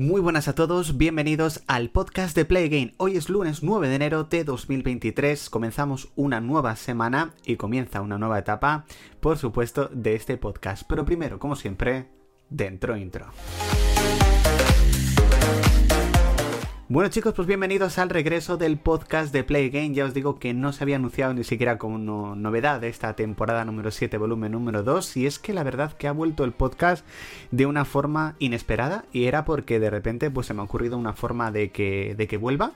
Muy buenas a todos, bienvenidos al podcast de Play Game. Hoy es lunes 9 de enero de 2023, comenzamos una nueva semana y comienza una nueva etapa, por supuesto, de este podcast. Pero primero, como siempre, dentro intro. Bueno chicos, pues bienvenidos al regreso del podcast de Play Game. Ya os digo que no se había anunciado ni siquiera como novedad de esta temporada número 7, volumen número 2. Y es que la verdad que ha vuelto el podcast de una forma inesperada. Y era porque de repente pues se me ha ocurrido una forma de que, de que vuelva.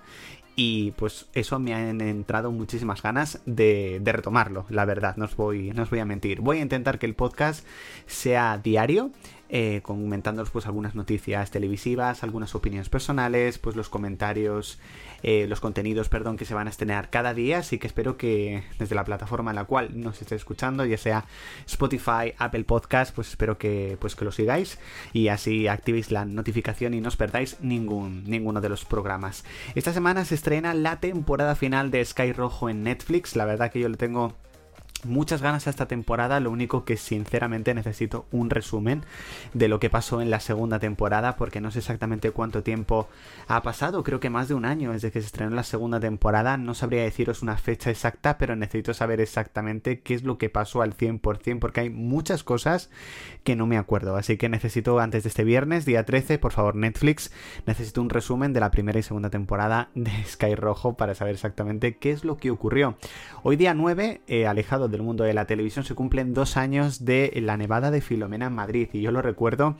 Y pues eso me han entrado muchísimas ganas de, de, retomarlo, la verdad, no os, voy, no os voy a mentir. Voy a intentar que el podcast sea diario eh, pues algunas noticias televisivas, algunas opiniones personales, pues los comentarios, eh, los contenidos, perdón, que se van a estrenar cada día, así que espero que desde la plataforma en la cual nos esté escuchando, ya sea Spotify, Apple Podcast, pues espero que, pues que lo sigáis y así activéis la notificación y no os perdáis ningún, ninguno de los programas. Esta semana se estrena la temporada final de Sky Rojo en Netflix, la verdad que yo le tengo muchas ganas a esta temporada, lo único que sinceramente necesito un resumen de lo que pasó en la segunda temporada porque no sé exactamente cuánto tiempo ha pasado, creo que más de un año desde que se estrenó la segunda temporada, no sabría deciros una fecha exacta, pero necesito saber exactamente qué es lo que pasó al 100% porque hay muchas cosas que no me acuerdo, así que necesito antes de este viernes, día 13, por favor Netflix, necesito un resumen de la primera y segunda temporada de Sky Rojo para saber exactamente qué es lo que ocurrió. Hoy día 9, eh, alejado del mundo de la televisión se cumplen dos años de la nevada de Filomena en Madrid. Y yo lo recuerdo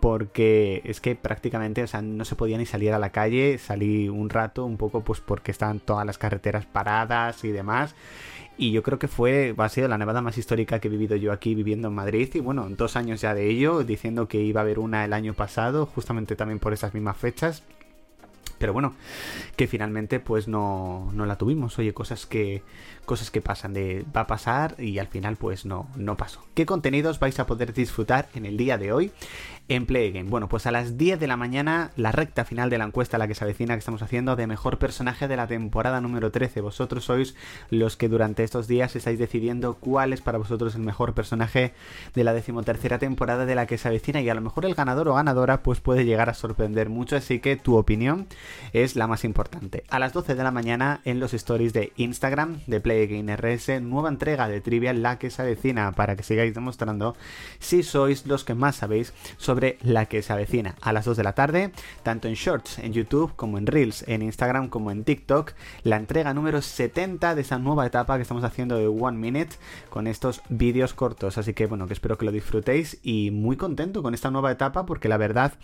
porque es que prácticamente o sea, no se podía ni salir a la calle, salí un rato un poco pues porque estaban todas las carreteras paradas y demás. Y yo creo que fue, ha sido la nevada más histórica que he vivido yo aquí viviendo en Madrid. Y bueno, dos años ya de ello, diciendo que iba a haber una el año pasado, justamente también por esas mismas fechas pero bueno, que finalmente pues no, no la tuvimos. Oye, cosas que, cosas que pasan de va a pasar y al final pues no, no pasó. ¿Qué contenidos vais a poder disfrutar en el día de hoy en Play Game? Bueno, pues a las 10 de la mañana la recta final de la encuesta la que se avecina que estamos haciendo de mejor personaje de la temporada número 13. Vosotros sois los que durante estos días estáis decidiendo cuál es para vosotros el mejor personaje de la decimotercera temporada de la que se avecina y a lo mejor el ganador o ganadora pues puede llegar a sorprender mucho, así que tu opinión es la más importante. A las 12 de la mañana en los stories de Instagram de Playgame RS, nueva entrega de trivia la que se avecina para que sigáis demostrando si sois los que más sabéis sobre la que se avecina. A las 2 de la tarde, tanto en Shorts en YouTube como en Reels, en Instagram como en TikTok, la entrega número 70 de esa nueva etapa que estamos haciendo de One Minute con estos vídeos cortos. Así que bueno, que espero que lo disfrutéis y muy contento con esta nueva etapa porque la verdad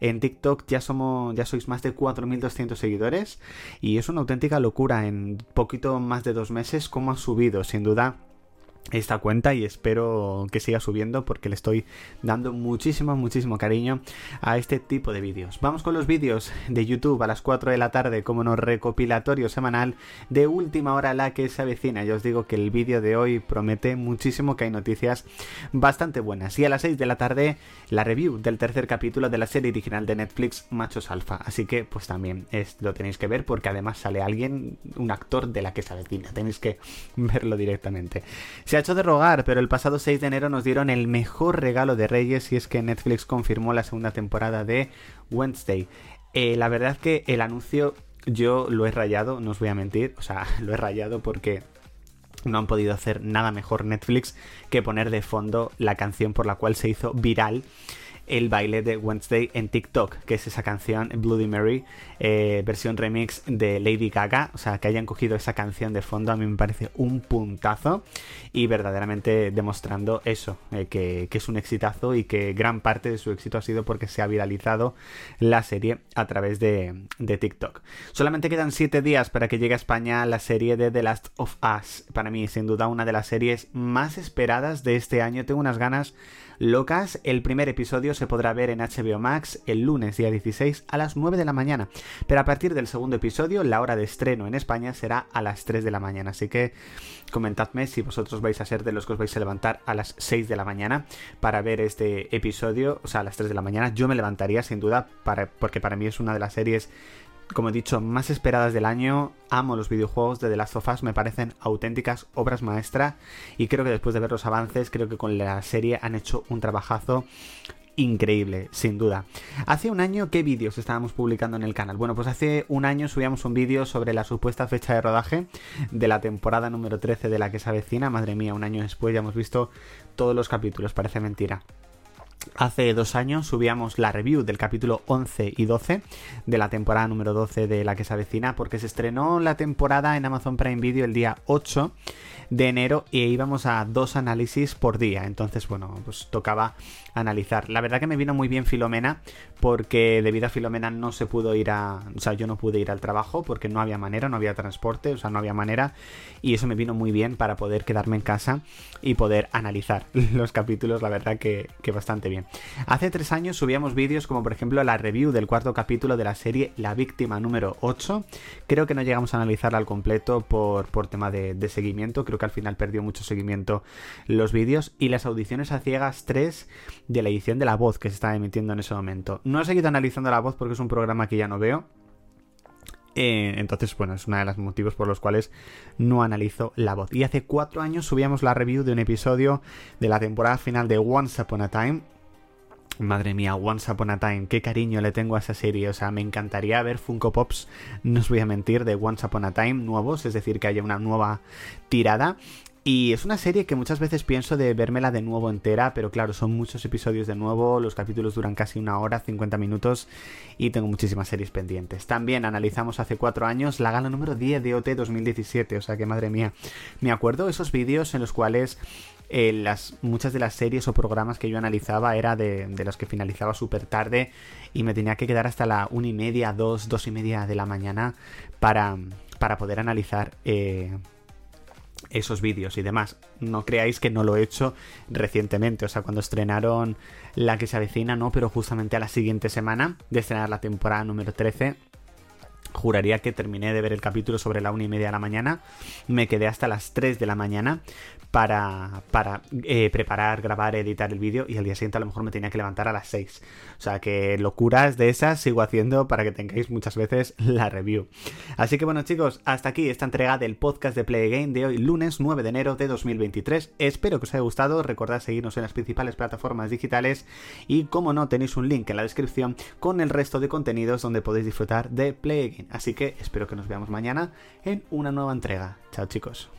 en TikTok ya somos ya sois más de 4 1200 seguidores y es una auténtica locura en poquito más de dos meses cómo ha subido, sin duda esta cuenta y espero que siga subiendo porque le estoy dando muchísimo, muchísimo cariño a este tipo de vídeos. Vamos con los vídeos de YouTube a las 4 de la tarde como no recopilatorio semanal de última hora la que se avecina. Ya os digo que el vídeo de hoy promete muchísimo que hay noticias bastante buenas. Y a las 6 de la tarde la review del tercer capítulo de la serie original de Netflix Machos Alfa. Así que pues también es, lo tenéis que ver porque además sale alguien, un actor de la que se avecina. Tenéis que verlo directamente. Se ha hecho de rogar, pero el pasado 6 de enero nos dieron el mejor regalo de Reyes y es que Netflix confirmó la segunda temporada de Wednesday. Eh, la verdad que el anuncio yo lo he rayado, no os voy a mentir, o sea, lo he rayado porque no han podido hacer nada mejor Netflix que poner de fondo la canción por la cual se hizo viral el baile de Wednesday en TikTok, que es esa canción Bloody Mary, eh, versión remix de Lady Gaga. O sea, que hayan cogido esa canción de fondo a mí me parece un puntazo y verdaderamente demostrando eso, eh, que, es un exitazo y que gran parte de su éxito ha sido porque se ha viralizado la serie a través de, de TikTok. Solamente quedan 7 días para que llegue a España la serie de The Last of Us. Para mí, sin duda, una de las series más esperadas de este año. Tengo unas ganas locas. El primer episodio se podrá ver en HBO Max el lunes día 16 a las 9 de la mañana. Pero a partir del segundo episodio, la hora de estreno en España será a las 3 de la mañana. Así que comentadme si vosotros vais a ser de los que os vais a levantar a las 6 de la mañana para ver este episodio. O sea, a las 3 de la mañana. Yo me levantaría sin duda porque para mí es una de las series como he dicho, más esperadas del año. Amo los videojuegos de The Last of Us, me parecen auténticas obras maestras y creo que después de ver los avances, creo que con la serie han hecho un trabajazo increíble, sin duda. Hace un año, ¿qué vídeos estábamos publicando en el canal? Bueno, pues hace un año subíamos un vídeo sobre la supuesta fecha de rodaje de la temporada número 13 de la que se avecina. Madre mía, un año después ya hemos visto todos los capítulos, parece mentira. Hace dos años subíamos la review del capítulo 11 y 12 de la temporada número 12 de la que se avecina, porque se estrenó la temporada en Amazon Prime Video el día 8 de enero y íbamos a dos análisis por día. Entonces, bueno, pues tocaba analizar. La verdad que me vino muy bien Filomena, porque debido a Filomena no se pudo ir a. O sea, yo no pude ir al trabajo porque no había manera, no había transporte, o sea, no había manera. Y eso me vino muy bien para poder quedarme en casa y poder analizar los capítulos, la verdad que, que bastante bien. Hace tres años subíamos vídeos como por ejemplo la review del cuarto capítulo de la serie La Víctima número 8. Creo que no llegamos a analizarla al completo por, por tema de, seguimiento, creo que al final perdió mucho seguimiento los vídeos. Y las audiciones a ciegas 3 de la edición de la voz que se está emitiendo en ese momento. No he seguido analizando la voz porque es un programa que ya no veo. Eh, entonces, bueno, es uno de los motivos por los cuales no analizo la voz. Y hace cuatro años subíamos la review de un episodio de la temporada final de Once Upon a Time, Madre mía, Once Upon a Time, qué cariño le tengo a esa serie. O sea, me encantaría ver Funko Pops, no os voy a mentir, de Once Upon a Time nuevos, es decir, que haya una nueva tirada. Y es una serie que muchas veces pienso de vérmela de nuevo entera, pero claro, son muchos episodios de nuevo, los capítulos duran casi una hora, 50 minutos y tengo muchísimas series pendientes. También analizamos hace cuatro años la gala número 10 de OT 2017, o sea que madre mía, me acuerdo esos vídeos en los cuales eh, las, muchas de las series o programas que yo analizaba era de, los que finalizaba súper tarde y me tenía que quedar hasta la una y media, dos, dos y media de la mañana para, para poder analizar eh, esos vídeos y demás. No creáis que no lo he hecho recientemente, o sea, cuando estrenaron la que se avecina, no, pero justamente a la siguiente semana de estrenar la temporada número 13. Juraría que terminé de ver el capítulo sobre la una y media de la mañana. Me quedé hasta las 3 de la mañana para, para eh, preparar, grabar, editar el vídeo y al día siguiente a lo mejor me tenía que levantar a las 6. O sea que locuras de esas sigo haciendo para que tengáis muchas veces la review. Así que bueno chicos, hasta aquí esta entrega del podcast de Play Game de hoy, lunes 9 de enero de 2023. Espero que os haya gustado, recordad seguirnos en las principales plataformas digitales y como no tenéis un link en la descripción con el resto de contenidos donde podéis disfrutar de Play Así que espero que nos veamos mañana en una nueva entrega. Chao chicos.